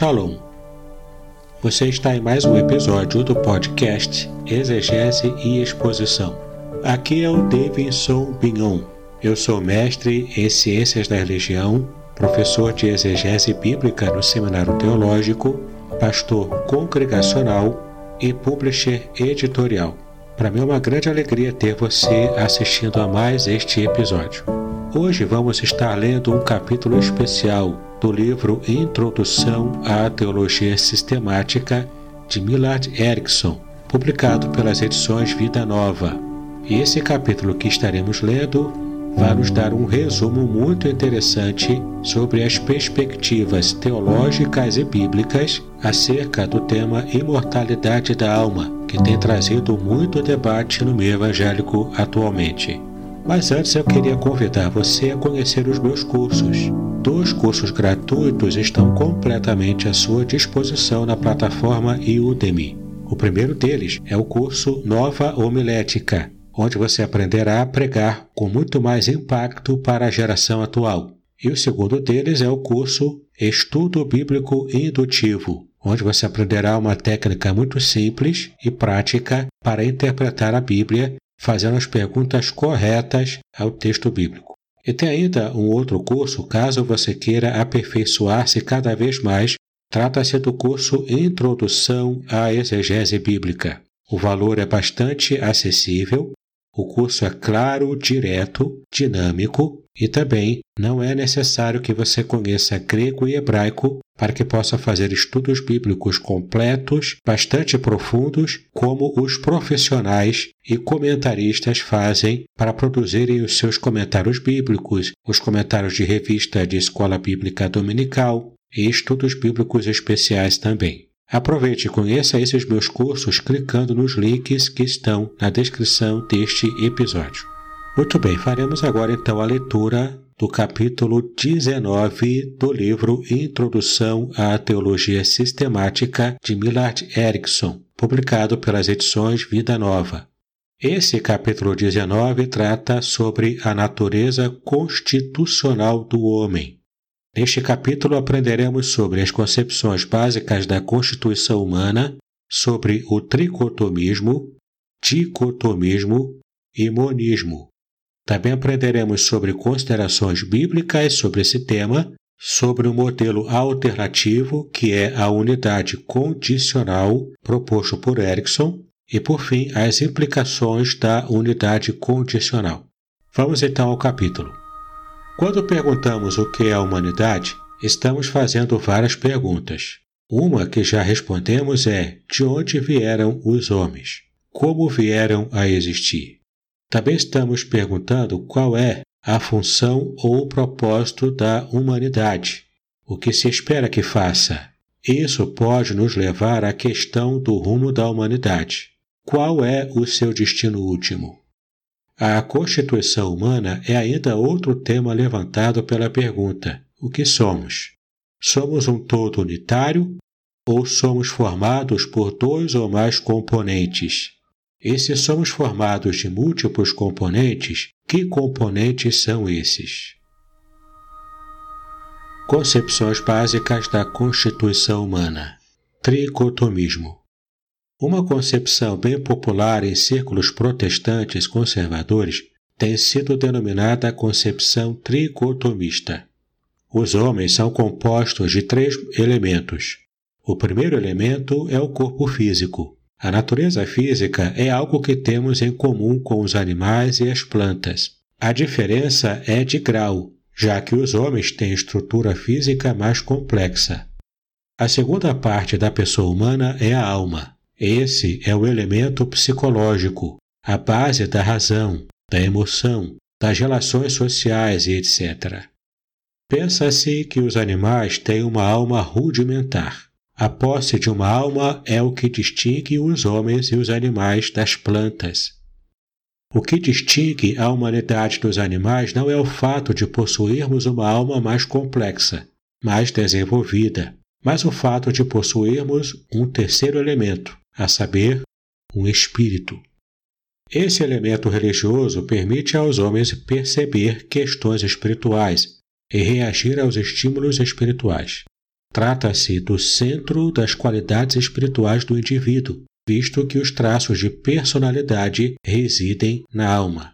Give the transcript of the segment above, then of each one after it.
Shalom. Você está em mais um episódio do podcast Exegese e Exposição. Aqui é o Davidson Bignon. Eu sou mestre em Ciências da Religião, professor de Exegese Bíblica no Seminário Teológico, pastor congregacional e publisher editorial. Para mim é uma grande alegria ter você assistindo a mais este episódio. Hoje vamos estar lendo um capítulo especial do livro Introdução à Teologia Sistemática de Millard Erickson, publicado pelas edições Vida Nova. E esse capítulo que estaremos lendo vai nos dar um resumo muito interessante sobre as perspectivas teológicas e bíblicas acerca do tema imortalidade da alma, que tem trazido muito debate no meio evangélico atualmente. Mas antes eu queria convidar você a conhecer os meus cursos. Dois cursos gratuitos estão completamente à sua disposição na plataforma Udemy. O primeiro deles é o curso Nova Homilética, onde você aprenderá a pregar com muito mais impacto para a geração atual. E o segundo deles é o curso Estudo Bíblico Indutivo, onde você aprenderá uma técnica muito simples e prática para interpretar a Bíblia, fazendo as perguntas corretas ao texto bíblico. E tem ainda um outro curso, caso você queira aperfeiçoar-se cada vez mais, trata-se do curso Introdução à Exegese Bíblica. O valor é bastante acessível, o curso é claro, direto, dinâmico e também não é necessário que você conheça grego e hebraico para que possa fazer estudos bíblicos completos, bastante profundos, como os profissionais e comentaristas fazem para produzirem os seus comentários bíblicos, os comentários de revista de escola bíblica dominical e estudos bíblicos especiais também. Aproveite e conheça esses meus cursos clicando nos links que estão na descrição deste episódio. Muito bem, faremos agora então a leitura do capítulo 19 do livro Introdução à Teologia Sistemática de Millard Erickson, publicado pelas edições Vida Nova. Esse capítulo 19 trata sobre a natureza constitucional do homem. Neste capítulo aprenderemos sobre as concepções básicas da constituição humana, sobre o tricotomismo, dicotomismo e monismo. Também aprenderemos sobre considerações bíblicas sobre esse tema, sobre o modelo alternativo, que é a unidade condicional proposto por Erickson, e, por fim, as implicações da unidade condicional. Vamos então ao capítulo. Quando perguntamos o que é a humanidade, estamos fazendo várias perguntas. Uma que já respondemos é: de onde vieram os homens? Como vieram a existir? Também estamos perguntando qual é a função ou propósito da humanidade. O que se espera que faça? Isso pode nos levar à questão do rumo da humanidade. Qual é o seu destino último? A constituição humana é ainda outro tema levantado pela pergunta: o que somos? Somos um todo unitário ou somos formados por dois ou mais componentes? E se somos formados de múltiplos componentes, que componentes são esses? Concepções básicas da constituição humana. Tricotomismo. Uma concepção bem popular em círculos protestantes conservadores tem sido denominada a concepção tricotomista. Os homens são compostos de três elementos. O primeiro elemento é o corpo físico. A natureza física é algo que temos em comum com os animais e as plantas. A diferença é de grau, já que os homens têm estrutura física mais complexa. A segunda parte da pessoa humana é a alma. Esse é o elemento psicológico, a base da razão, da emoção, das relações sociais e etc. Pensa-se que os animais têm uma alma rudimentar. A posse de uma alma é o que distingue os homens e os animais das plantas. O que distingue a humanidade dos animais não é o fato de possuirmos uma alma mais complexa, mais desenvolvida, mas o fato de possuirmos um terceiro elemento, a saber, um espírito. Esse elemento religioso permite aos homens perceber questões espirituais e reagir aos estímulos espirituais. Trata-se do centro das qualidades espirituais do indivíduo, visto que os traços de personalidade residem na alma.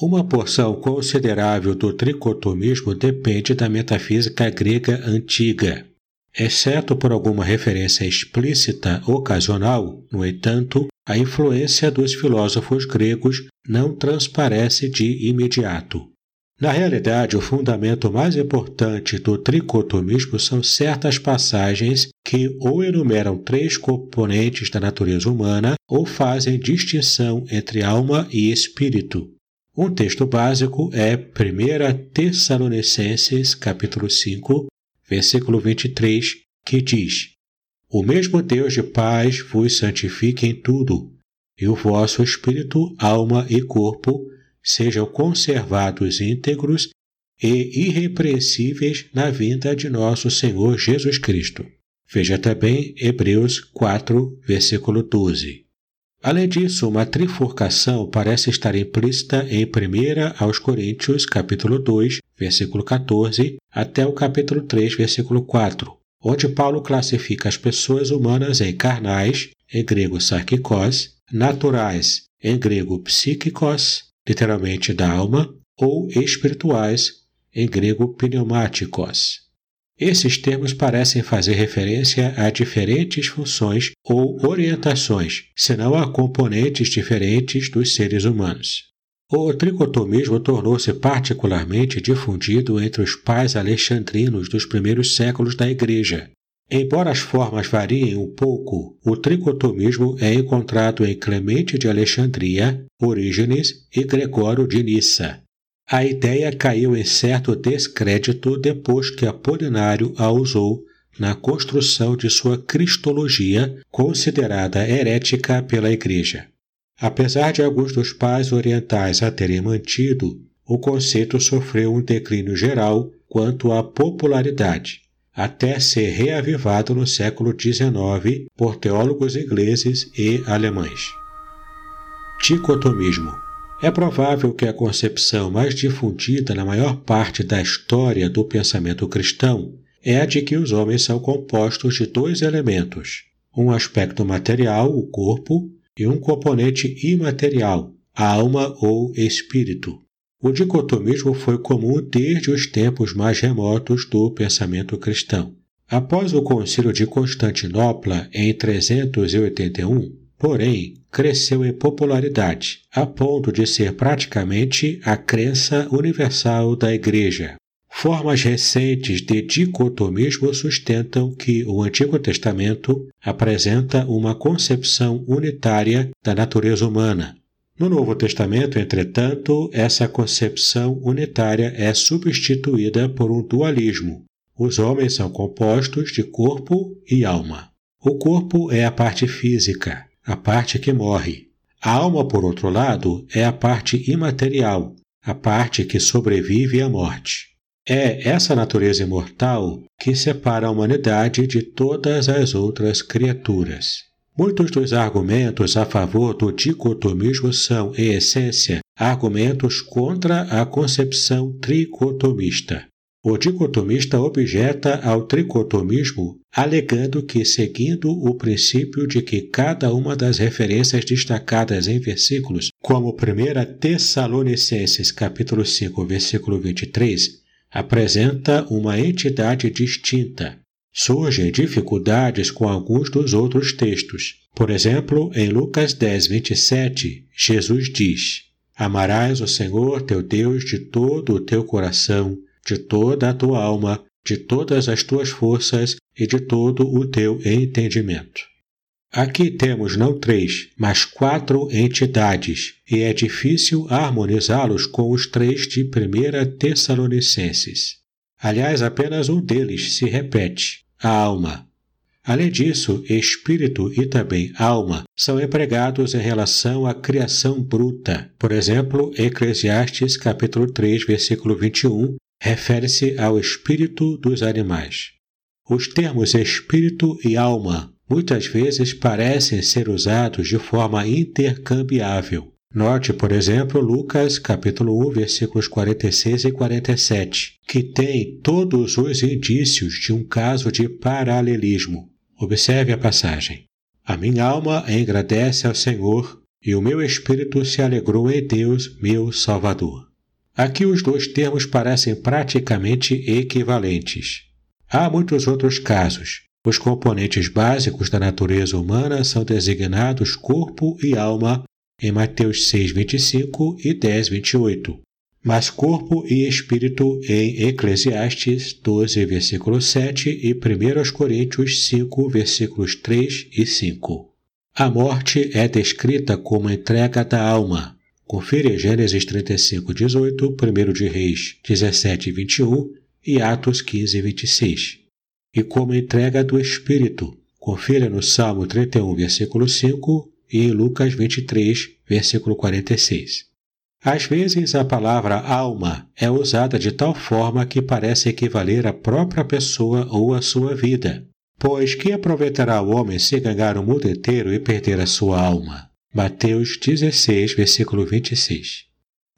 Uma porção considerável do tricotomismo depende da metafísica grega antiga. Exceto por alguma referência explícita ocasional, no entanto, a influência dos filósofos gregos não transparece de imediato. Na realidade, o fundamento mais importante do tricotomismo são certas passagens que ou enumeram três componentes da natureza humana ou fazem distinção entre alma e espírito. Um texto básico é 1 Tessalonicenses, capítulo 5, versículo 23, que diz: O mesmo Deus de paz vos santifique em tudo, e o vosso espírito, alma e corpo sejam conservados íntegros e irrepreensíveis na vinda de nosso Senhor Jesus Cristo. Veja também Hebreus 4, versículo 12. Além disso, uma trifurcação parece estar implícita em 1 aos Coríntios, capítulo 2, versículo 14, até o capítulo 3, versículo 4, onde Paulo classifica as pessoas humanas em carnais, em grego sarkikos, naturais, em grego psíquicos, literalmente da alma, ou espirituais, em grego pneumáticos. Esses termos parecem fazer referência a diferentes funções ou orientações, senão a componentes diferentes dos seres humanos. O tricotomismo tornou-se particularmente difundido entre os pais alexandrinos dos primeiros séculos da Igreja. Embora as formas variem um pouco, o tricotomismo é encontrado em Clemente de Alexandria, Orígenes e Gregório de Nissa. A ideia caiu em certo descrédito depois que Apolinário a usou na construção de sua cristologia, considerada herética pela Igreja. Apesar de alguns dos pais orientais a terem mantido, o conceito sofreu um declínio geral quanto à popularidade, até ser reavivado no século XIX por teólogos ingleses e alemães. Dicotomismo é provável que a concepção mais difundida na maior parte da história do pensamento cristão é a de que os homens são compostos de dois elementos: um aspecto material, o corpo, e um componente imaterial, a alma ou espírito. O dicotomismo foi comum desde os tempos mais remotos do pensamento cristão. Após o Concílio de Constantinopla, em 381, porém, cresceu em popularidade, a ponto de ser praticamente a crença universal da Igreja. Formas recentes de dicotomismo sustentam que o Antigo Testamento apresenta uma concepção unitária da natureza humana. No Novo Testamento, entretanto, essa concepção unitária é substituída por um dualismo. Os homens são compostos de corpo e alma. O corpo é a parte física, a parte que morre. A alma, por outro lado, é a parte imaterial, a parte que sobrevive à morte. É essa natureza imortal que separa a humanidade de todas as outras criaturas. Muitos dos argumentos a favor do dicotomismo são, em essência, argumentos contra a concepção tricotomista. O dicotomista objeta ao tricotomismo, alegando que, seguindo o princípio de que cada uma das referências destacadas em versículos, como 1 Tessalonicenses capítulo 5, versículo 23, apresenta uma entidade distinta, surgem dificuldades com alguns dos outros textos. Por exemplo, em Lucas 10, 27, Jesus diz: Amarás o Senhor teu Deus de todo o teu coração, de toda a tua alma, de todas as tuas forças e de todo o teu entendimento. Aqui temos não três, mas quatro entidades, e é difícil harmonizá-los com os três de 1 Tessalonicenses. Aliás, apenas um deles se repete, a alma. Além disso, espírito e também alma são empregados em relação à criação bruta. Por exemplo, Eclesiastes capítulo 3, versículo 21, refere-se ao espírito dos animais. Os termos espírito e alma muitas vezes parecem ser usados de forma intercambiável. Note, por exemplo, Lucas capítulo 1, versículos 46 e 47, que tem todos os indícios de um caso de paralelismo. Observe a passagem. A minha alma engrandece ao Senhor, e o meu espírito se alegrou em Deus, meu Salvador. Aqui os dois termos parecem praticamente equivalentes. Há muitos outros casos. Os componentes básicos da natureza humana são designados corpo e alma em Mateus 6, 25 e 10, 28, mas corpo e espírito em Eclesiastes 12, versículo 7 e 1 Coríntios 5, versículos 3 e 5. A morte é descrita como entrega da alma. Confira Gênesis 35, 18, 1 de Reis 17, 21 e Atos 15, 26. E como entrega do Espírito. Confira no Salmo 31, versículo 5 e Lucas 23, versículo 46. Às vezes a palavra alma é usada de tal forma que parece equivaler à própria pessoa ou à sua vida. Pois que aproveitará o homem se ganhar o mundo inteiro e perder a sua alma? Mateus 16, versículo 26.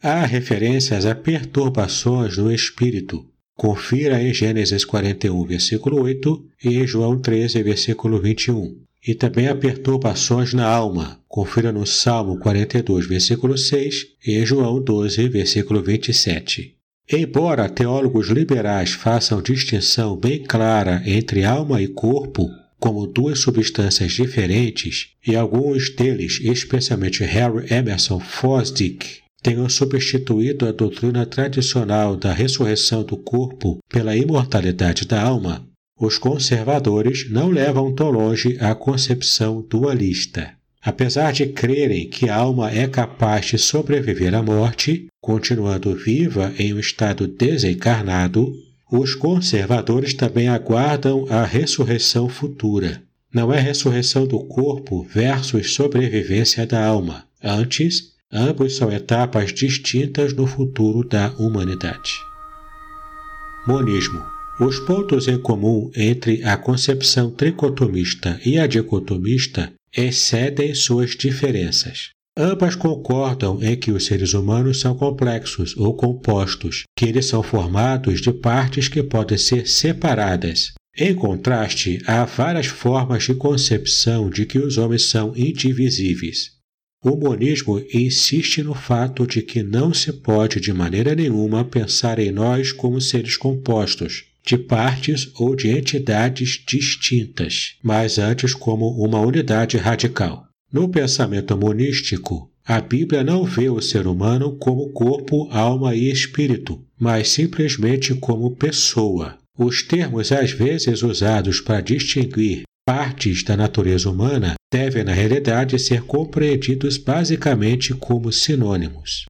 Há referências a perturbações no espírito. Confira em Gênesis 41, versículo 8 e em João 13, versículo 21. E também há perturbações na alma. Confira no Salmo 42, versículo 6 e João 12, versículo 27. Embora teólogos liberais façam distinção bem clara entre alma e corpo como duas substâncias diferentes, e alguns deles, especialmente Harry Emerson Fosdick, tenham substituído a doutrina tradicional da ressurreição do corpo pela imortalidade da alma, os conservadores não levam tão longe a concepção dualista. Apesar de crerem que a alma é capaz de sobreviver à morte, continuando viva em um estado desencarnado, os conservadores também aguardam a ressurreição futura. Não é ressurreição do corpo versus sobrevivência da alma. Antes, ambos são etapas distintas no futuro da humanidade. Monismo os pontos em comum entre a concepção tricotomista e a dicotomista excedem suas diferenças. Ambas concordam em que os seres humanos são complexos ou compostos, que eles são formados de partes que podem ser separadas. Em contraste, há várias formas de concepção de que os homens são indivisíveis. O monismo insiste no fato de que não se pode de maneira nenhuma pensar em nós como seres compostos, de partes ou de entidades distintas, mas antes como uma unidade radical. No pensamento monístico, a Bíblia não vê o ser humano como corpo, alma e espírito, mas simplesmente como pessoa. Os termos às vezes usados para distinguir partes da natureza humana devem, na realidade, ser compreendidos basicamente como sinônimos.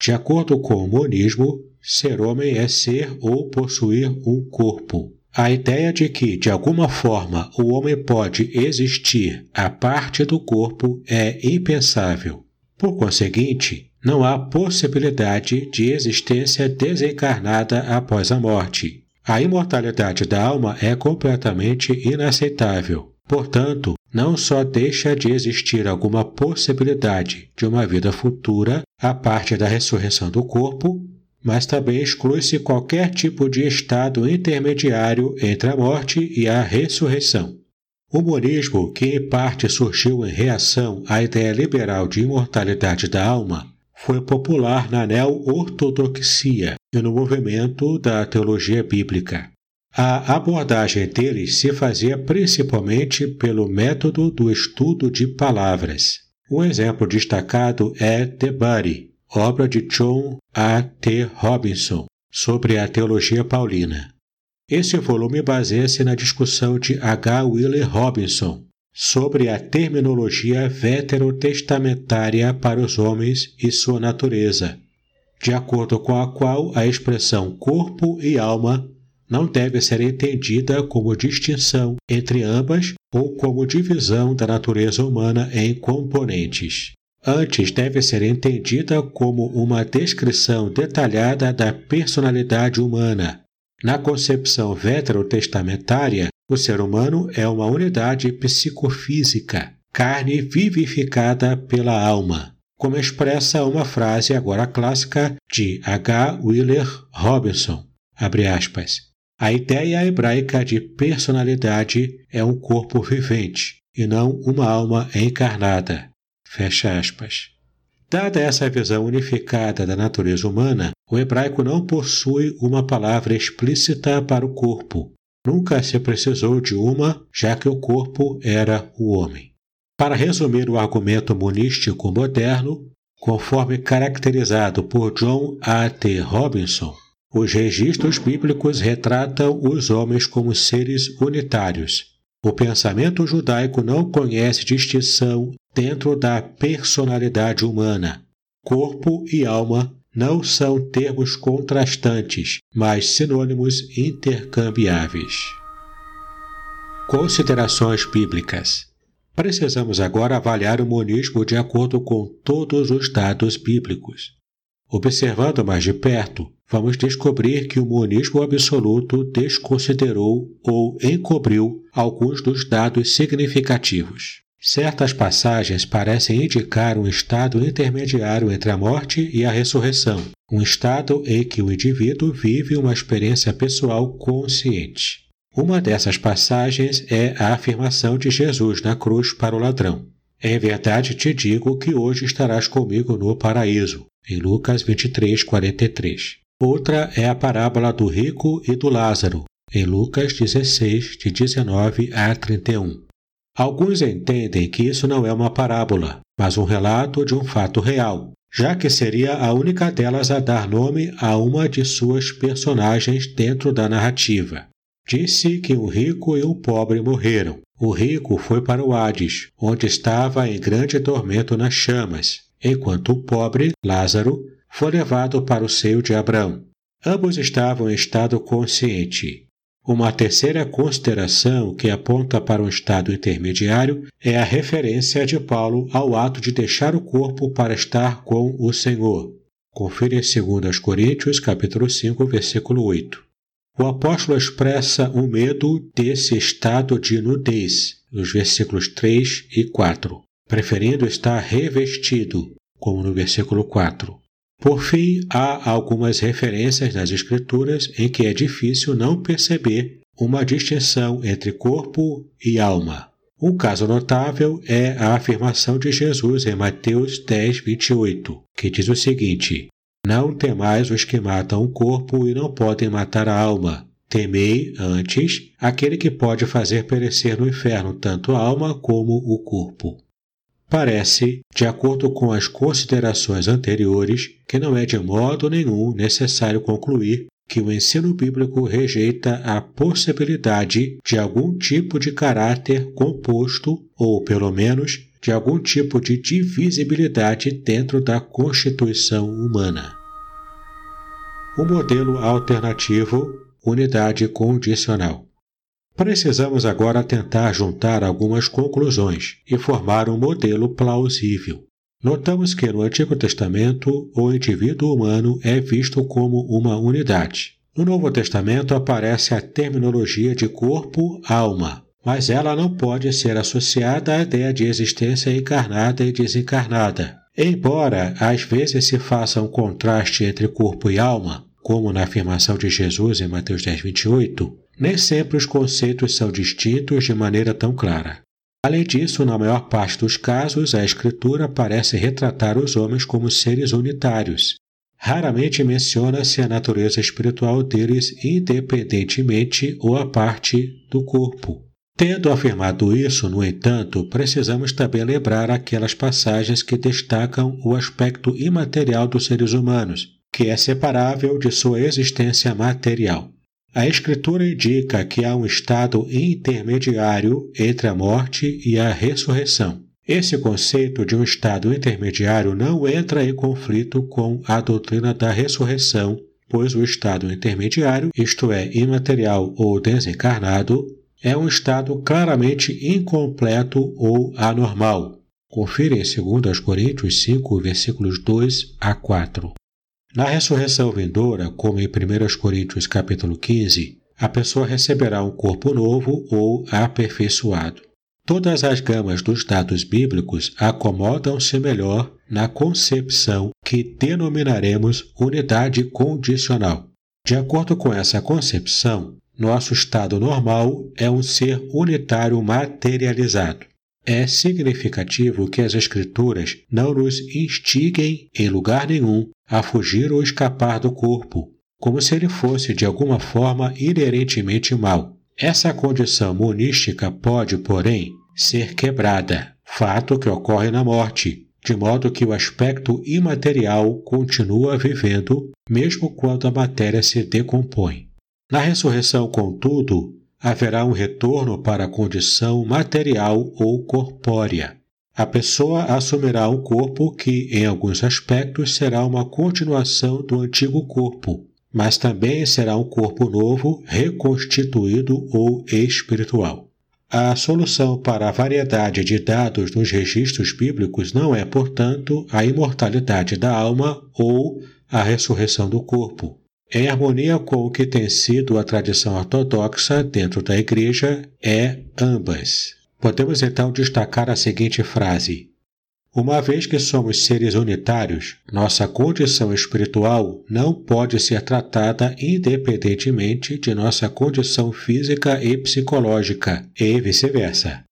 De acordo com o monismo, Ser homem é ser ou possuir um corpo. A ideia de que, de alguma forma, o homem pode existir à parte do corpo é impensável. Por conseguinte, não há possibilidade de existência desencarnada após a morte. A imortalidade da alma é completamente inaceitável. Portanto, não só deixa de existir alguma possibilidade de uma vida futura a parte da ressurreição do corpo, mas também exclui-se qualquer tipo de estado intermediário entre a morte e a ressurreição. O humorismo, que em parte surgiu em reação à ideia liberal de imortalidade da alma, foi popular na neo-ortodoxia e no movimento da teologia bíblica. A abordagem deles se fazia principalmente pelo método do estudo de palavras. Um exemplo destacado é Body, obra de John A. T. Robinson sobre a teologia paulina. Esse volume baseia-se na discussão de H. Wheeler Robinson sobre a terminologia veterotestamentária para os homens e sua natureza, de acordo com a qual a expressão corpo e alma não deve ser entendida como distinção entre ambas ou como divisão da natureza humana em componentes. Antes deve ser entendida como uma descrição detalhada da personalidade humana. Na concepção veterotestamentária, o ser humano é uma unidade psicofísica, carne vivificada pela alma. como expressa uma frase agora clássica de H. Wheeler Robinson, A ideia hebraica de personalidade é um corpo vivente e não uma alma encarnada. Fecha aspas. Dada essa visão unificada da natureza humana, o hebraico não possui uma palavra explícita para o corpo. Nunca se precisou de uma, já que o corpo era o homem. Para resumir o argumento monístico moderno, conforme caracterizado por John A. T. Robinson, os registros bíblicos retratam os homens como seres unitários. O pensamento judaico não conhece distinção dentro da personalidade humana. Corpo e alma não são termos contrastantes, mas sinônimos intercambiáveis. Considerações bíblicas. Precisamos agora avaliar o monismo de acordo com todos os dados bíblicos. Observando mais de perto, vamos descobrir que o monismo absoluto desconsiderou ou encobriu alguns dos dados significativos. Certas passagens parecem indicar um estado intermediário entre a morte e a ressurreição, um estado em que o indivíduo vive uma experiência pessoal consciente. Uma dessas passagens é a afirmação de Jesus na cruz para o ladrão. Em verdade te digo que hoje estarás comigo no paraíso, em Lucas 23, 43. Outra é a parábola do rico e do Lázaro, em Lucas 16, de 19 a 31. Alguns entendem que isso não é uma parábola, mas um relato de um fato real, já que seria a única delas a dar nome a uma de suas personagens dentro da narrativa. Disse que um rico e um pobre morreram. O rico foi para o Hades, onde estava em grande tormento nas chamas, enquanto o pobre, Lázaro, foi levado para o seio de Abraão. Ambos estavam em estado consciente, uma terceira consideração que aponta para um estado intermediário é a referência de Paulo ao ato de deixar o corpo para estar com o Senhor. Confira em 2 Coríntios, capítulo 5, versículo 8. O apóstolo expressa o um medo desse estado de nudez, nos versículos 3 e 4, preferindo estar revestido, como no versículo 4. Por fim, há algumas referências nas Escrituras em que é difícil não perceber uma distinção entre corpo e alma. Um caso notável é a afirmação de Jesus em Mateus 10, 28, que diz o seguinte: Não temais os que matam o corpo e não podem matar a alma. Temei, antes, aquele que pode fazer perecer no inferno tanto a alma como o corpo. Parece, de acordo com as considerações anteriores, que não é de modo nenhum necessário concluir que o ensino bíblico rejeita a possibilidade de algum tipo de caráter composto, ou pelo menos de algum tipo de divisibilidade dentro da constituição humana. O modelo alternativo, unidade condicional. Precisamos agora tentar juntar algumas conclusões e formar um modelo plausível. Notamos que no Antigo Testamento o indivíduo humano é visto como uma unidade. No Novo Testamento aparece a terminologia de corpo-alma, mas ela não pode ser associada à ideia de existência encarnada e desencarnada. Embora às vezes se faça um contraste entre corpo e alma, como na afirmação de Jesus em Mateus 10, 28, nem sempre os conceitos são distintos de maneira tão clara. Além disso, na maior parte dos casos, a Escritura parece retratar os homens como seres unitários. Raramente menciona-se a natureza espiritual deles independentemente ou a parte do corpo. Tendo afirmado isso, no entanto, precisamos também lembrar aquelas passagens que destacam o aspecto imaterial dos seres humanos, que é separável de sua existência material. A Escritura indica que há um estado intermediário entre a morte e a ressurreição. Esse conceito de um estado intermediário não entra em conflito com a doutrina da ressurreição, pois o estado intermediário, isto é, imaterial ou desencarnado, é um estado claramente incompleto ou anormal. Confira em 2 Coríntios 5, versículos 2 a 4. Na ressurreição vindoura, como em 1 Coríntios capítulo 15, a pessoa receberá um corpo novo ou aperfeiçoado. Todas as gamas dos dados bíblicos acomodam-se melhor na concepção que denominaremos unidade condicional. De acordo com essa concepção, nosso estado normal é um ser unitário materializado. É significativo que as Escrituras não nos instiguem, em lugar nenhum, a fugir ou escapar do corpo, como se ele fosse de alguma forma inerentemente mau. Essa condição monística pode, porém, ser quebrada, fato que ocorre na morte, de modo que o aspecto imaterial continua vivendo, mesmo quando a matéria se decompõe. Na ressurreição, contudo, haverá um retorno para a condição material ou corpórea. A pessoa assumirá um corpo que, em alguns aspectos, será uma continuação do antigo corpo, mas também será um corpo novo, reconstituído ou espiritual. A solução para a variedade de dados nos registros bíblicos não é, portanto, a imortalidade da alma ou a ressurreição do corpo. Em harmonia com o que tem sido a tradição ortodoxa dentro da Igreja, é ambas. Podemos então destacar a seguinte frase: Uma vez que somos seres unitários, nossa condição espiritual não pode ser tratada independentemente de nossa condição física e psicológica, e vice-versa.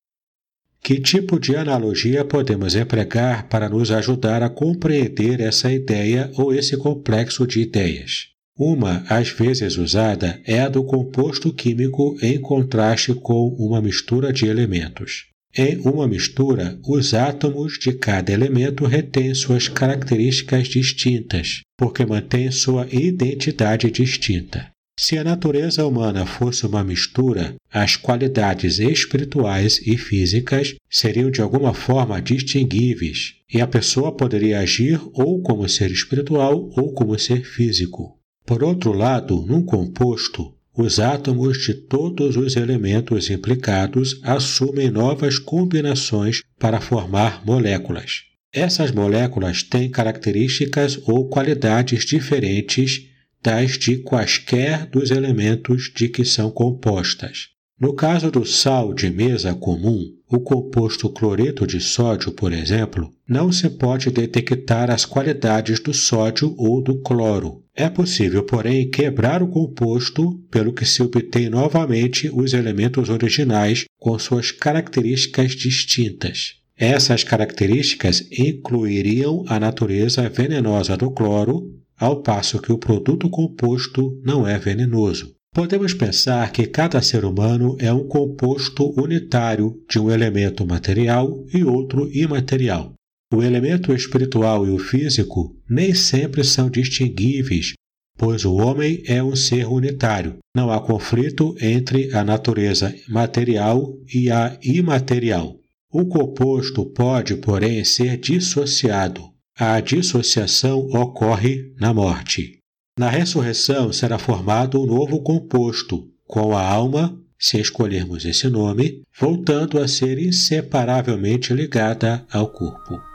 Que tipo de analogia podemos empregar para nos ajudar a compreender essa ideia ou esse complexo de ideias? Uma, às vezes usada, é a do composto químico em contraste com uma mistura de elementos. Em uma mistura, os átomos de cada elemento retêm suas características distintas, porque mantêm sua identidade distinta. Se a natureza humana fosse uma mistura, as qualidades espirituais e físicas seriam de alguma forma distinguíveis, e a pessoa poderia agir ou como ser espiritual ou como ser físico. Por outro lado, num composto, os átomos de todos os elementos implicados assumem novas combinações para formar moléculas. Essas moléculas têm características ou qualidades diferentes das de quaisquer dos elementos de que são compostas. No caso do sal de mesa comum, o composto cloreto de sódio, por exemplo, não se pode detectar as qualidades do sódio ou do cloro. É possível, porém, quebrar o composto, pelo que se obtém novamente os elementos originais com suas características distintas. Essas características incluiriam a natureza venenosa do cloro, ao passo que o produto composto não é venenoso. Podemos pensar que cada ser humano é um composto unitário de um elemento material e outro imaterial. O elemento espiritual e o físico nem sempre são distinguíveis, pois o homem é um ser unitário. Não há conflito entre a natureza material e a imaterial. O composto pode, porém, ser dissociado. A dissociação ocorre na morte. Na ressurreição será formado um novo composto, com a alma, se escolhermos esse nome, voltando a ser inseparavelmente ligada ao corpo.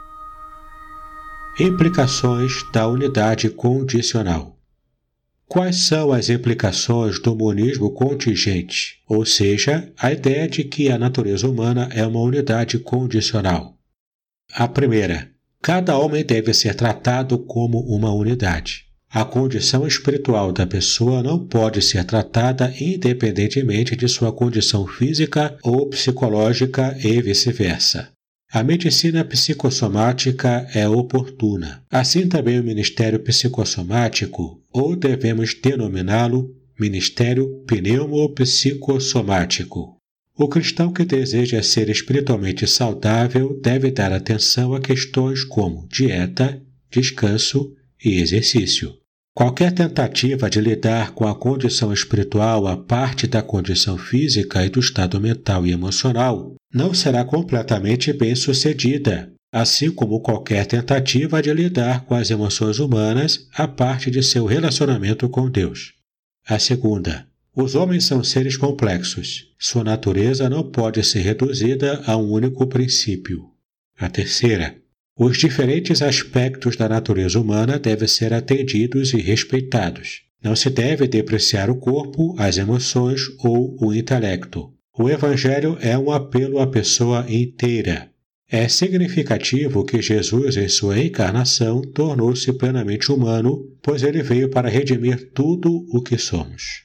Implicações da unidade condicional. Quais são as implicações do monismo contingente, ou seja, a ideia de que a natureza humana é uma unidade condicional? A primeira, cada homem deve ser tratado como uma unidade. A condição espiritual da pessoa não pode ser tratada independentemente de sua condição física ou psicológica e vice-versa. A medicina psicossomática é oportuna. Assim também o ministério psicossomático, ou devemos denominá-lo ministério pneumopsicossomático. O cristão que deseja ser espiritualmente saudável deve dar atenção a questões como dieta, descanso e exercício. Qualquer tentativa de lidar com a condição espiritual à parte da condição física e do estado mental e emocional não será completamente bem sucedida, assim como qualquer tentativa de lidar com as emoções humanas à parte de seu relacionamento com Deus. A segunda, os homens são seres complexos. Sua natureza não pode ser reduzida a um único princípio. A terceira, os diferentes aspectos da natureza humana devem ser atendidos e respeitados. Não se deve depreciar o corpo, as emoções ou o intelecto. O Evangelho é um apelo à pessoa inteira. É significativo que Jesus, em sua encarnação, tornou-se plenamente humano, pois ele veio para redimir tudo o que somos.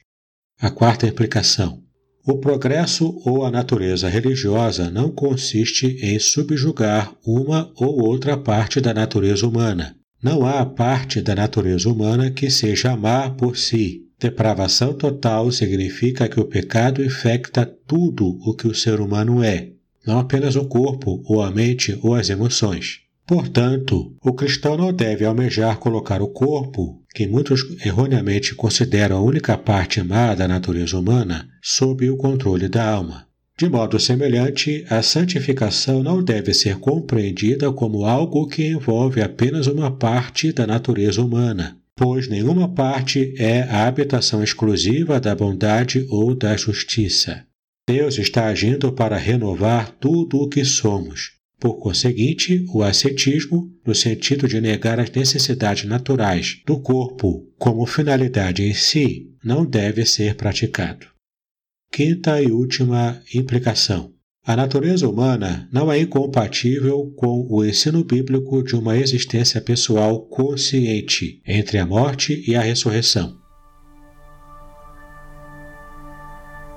A quarta implicação. O progresso ou a natureza religiosa não consiste em subjugar uma ou outra parte da natureza humana. Não há parte da natureza humana que seja amar por si. Depravação total significa que o pecado infecta tudo o que o ser humano é, não apenas o corpo, ou a mente, ou as emoções. Portanto, o cristão não deve almejar colocar o corpo, que muitos erroneamente consideram a única parte má da natureza humana, sob o controle da alma. De modo semelhante, a santificação não deve ser compreendida como algo que envolve apenas uma parte da natureza humana, pois nenhuma parte é a habitação exclusiva da bondade ou da justiça. Deus está agindo para renovar tudo o que somos. Por conseguinte, o ascetismo, no sentido de negar as necessidades naturais do corpo como finalidade em si, não deve ser praticado. Quinta e última implicação. A natureza humana não é incompatível com o ensino bíblico de uma existência pessoal consciente entre a morte e a ressurreição.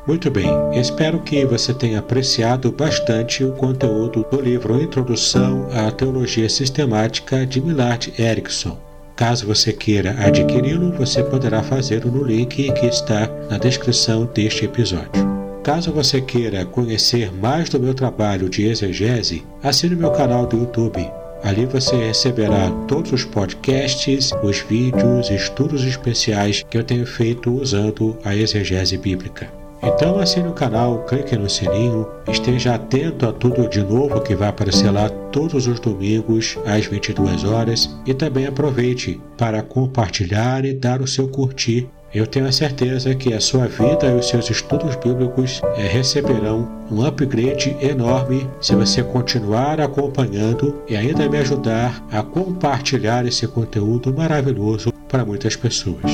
Muito bem, espero que você tenha apreciado bastante o conteúdo do livro Introdução à Teologia Sistemática de Millard Erickson. Caso você queira adquiri-lo, você poderá fazê-lo no link que está na descrição deste episódio. Caso você queira conhecer mais do meu trabalho de exegese, assine meu canal do YouTube. Ali você receberá todos os podcasts, os vídeos, estudos especiais que eu tenho feito usando a exegese bíblica. Então assine o canal, clique no sininho, esteja atento a tudo de novo que vai aparecer lá todos os domingos às 22 horas e também aproveite para compartilhar e dar o seu curtir. Eu tenho a certeza que a sua vida e os seus estudos bíblicos é, receberão um upgrade enorme se você continuar acompanhando e ainda me ajudar a compartilhar esse conteúdo maravilhoso para muitas pessoas.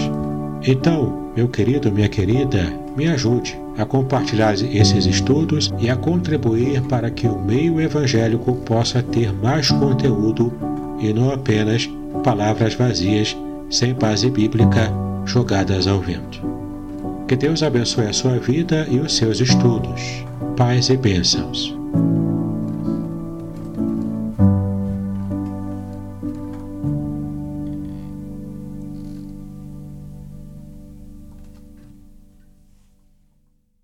Então, meu querido, minha querida, me ajude a compartilhar esses estudos e a contribuir para que o meio evangélico possa ter mais conteúdo e não apenas palavras vazias, sem base bíblica, jogadas ao vento. Que Deus abençoe a sua vida e os seus estudos. Paz e bênçãos.